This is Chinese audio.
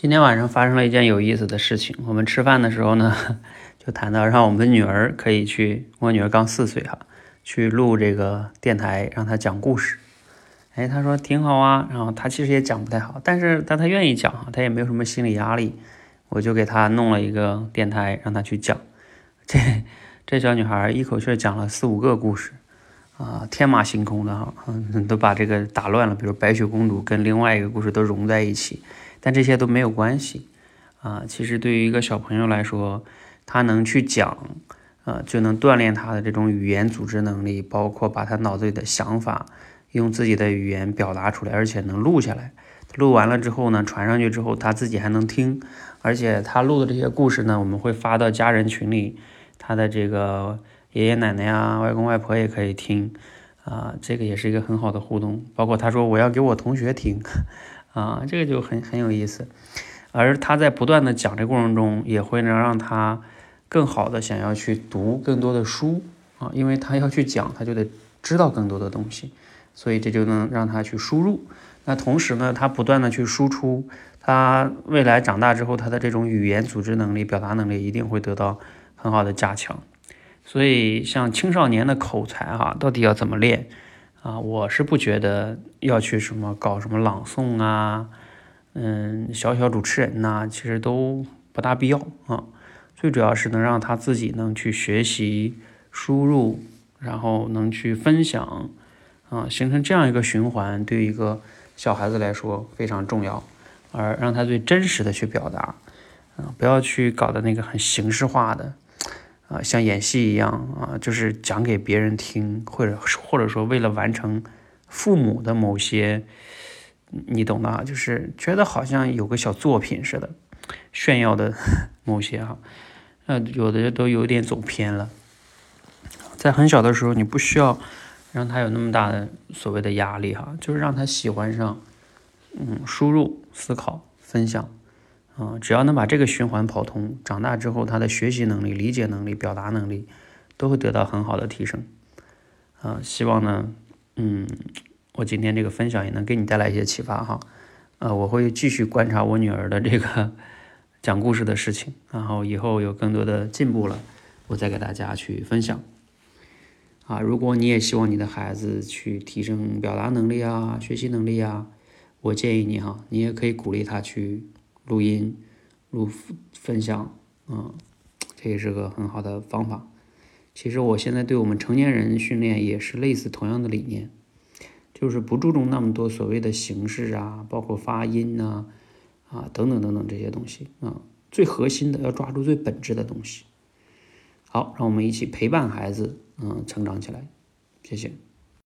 今天晚上发生了一件有意思的事情。我们吃饭的时候呢，就谈到让我们的女儿可以去，我女儿刚四岁哈，去录这个电台，让她讲故事。哎，她说挺好啊。然后她其实也讲不太好，但是但她愿意讲，她也没有什么心理压力。我就给她弄了一个电台，让她去讲。这这小女孩一口气讲了四五个故事，啊，天马行空的哈，嗯都把这个打乱了。比如白雪公主跟另外一个故事都融在一起。但这些都没有关系，啊，其实对于一个小朋友来说，他能去讲，呃，就能锻炼他的这种语言组织能力，包括把他脑子里的想法用自己的语言表达出来，而且能录下来。录完了之后呢，传上去之后，他自己还能听，而且他录的这些故事呢，我们会发到家人群里，他的这个爷爷奶奶呀、外公外婆也可以听，啊，这个也是一个很好的互动。包括他说我要给我同学听。啊，这个就很很有意思，而他在不断的讲这过程中，也会能让他更好的想要去读更多的书啊，因为他要去讲，他就得知道更多的东西，所以这就能让他去输入。那同时呢，他不断的去输出，他未来长大之后，他的这种语言组织能力、表达能力一定会得到很好的加强。所以，像青少年的口才哈，到底要怎么练？啊，我是不觉得要去什么搞什么朗诵啊，嗯，小小主持人呐，其实都不大必要啊。最主要是能让他自己能去学习、输入，然后能去分享，啊，形成这样一个循环，对于一个小孩子来说非常重要。而让他最真实的去表达，啊，不要去搞的那个很形式化的。啊，像演戏一样啊，就是讲给别人听，或者或者说为了完成父母的某些，你懂的啊，就是觉得好像有个小作品似的，炫耀的 某些哈，呃，有的都有点走偏了。在很小的时候，你不需要让他有那么大的所谓的压力哈，就是让他喜欢上，嗯，输入、思考、分享。啊，只要能把这个循环跑通，长大之后他的学习能力、理解能力、表达能力都会得到很好的提升。啊，希望呢，嗯，我今天这个分享也能给你带来一些启发哈。呃，我会继续观察我女儿的这个 讲故事的事情，然后以后有更多的进步了，我再给大家去分享。啊，如果你也希望你的孩子去提升表达能力啊、学习能力啊，我建议你哈，你也可以鼓励他去。录音、录分享，嗯，这也是个很好的方法。其实我现在对我们成年人训练也是类似同样的理念，就是不注重那么多所谓的形式啊，包括发音呐，啊等等等等这些东西啊，最核心的要抓住最本质的东西。好，让我们一起陪伴孩子，嗯，成长起来。谢谢。